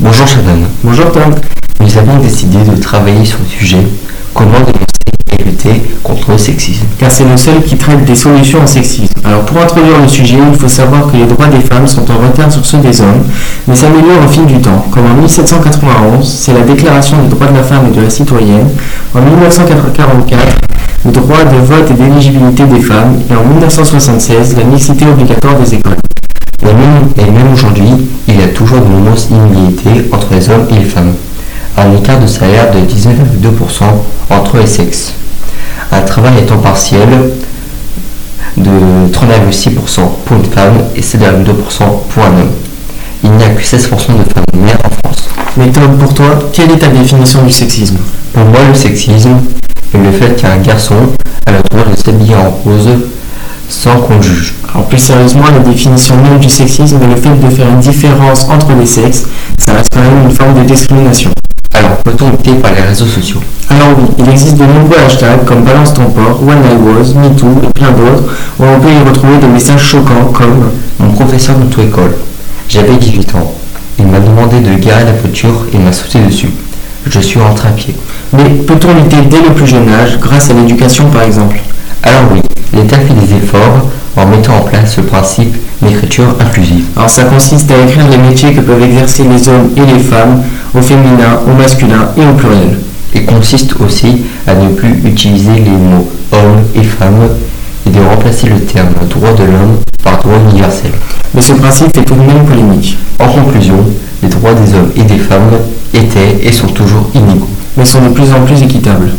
Bonjour Shannon. Bonjour Tom. Nous avons décidé de travailler sur le sujet comment dénoncer et lutter contre le sexisme? Car c'est le seul qui traite des solutions au sexisme. Alors pour introduire le sujet, il faut savoir que les droits des femmes sont en retard sur ceux des hommes, mais s'améliorent au fil du temps. Comme en 1791, c'est la Déclaration des droits de la femme et de la citoyenne. En 1944, le droit de vote et d'éligibilité des femmes. Et en 1976, la mixité obligatoire des écoles. Et même, et même aujourd'hui, il y a toujours de nombreuses inégalités entre les hommes et les femmes. Un écart de salaire de 19,2% entre les sexes. Un travail à temps partiel de 30,6% pour une femme et 7,2% pour un homme. Il n'y a que 16% de femmes mères en France. Mais Tom, pour toi, quelle est ta définition du sexisme? Pour moi, le sexisme est le fait qu'un garçon a le droit de s'habiller en rose sans qu'on le juge. Alors plus sérieusement, la définition même du sexisme est le fait de faire une différence entre les sexes. Ça reste quand même une forme de discrimination. Alors, peut-on opter par les réseaux sociaux? Alors oui, il existe de nombreux hashtags comme Balance ton port, When I Was, MeToo et plein d'autres, où on peut y retrouver des messages choquants comme Mon professeur d'auto-école, j'avais 18 ans. Il m'a demandé de garer la voiture et m'a sauté dessus. Je suis rentré à pied. Mais peut-on lutter dès le plus jeune âge, grâce à l'éducation par exemple? Alors oui, l'État fait des efforts en mettant en place le principe d'écriture inclusive. Alors ça consiste à écrire les métiers que peuvent exercer les hommes et les femmes, au féminin, au masculin et au pluriel. Et consiste aussi à ne plus utiliser les mots homme et femme et de remplacer le terme droit de l'homme par droit universel. Mais ce principe est tout de même polémique, En conclusion, les droits des hommes et des femmes étaient et sont toujours inégaux. mais sont de plus en plus équitables.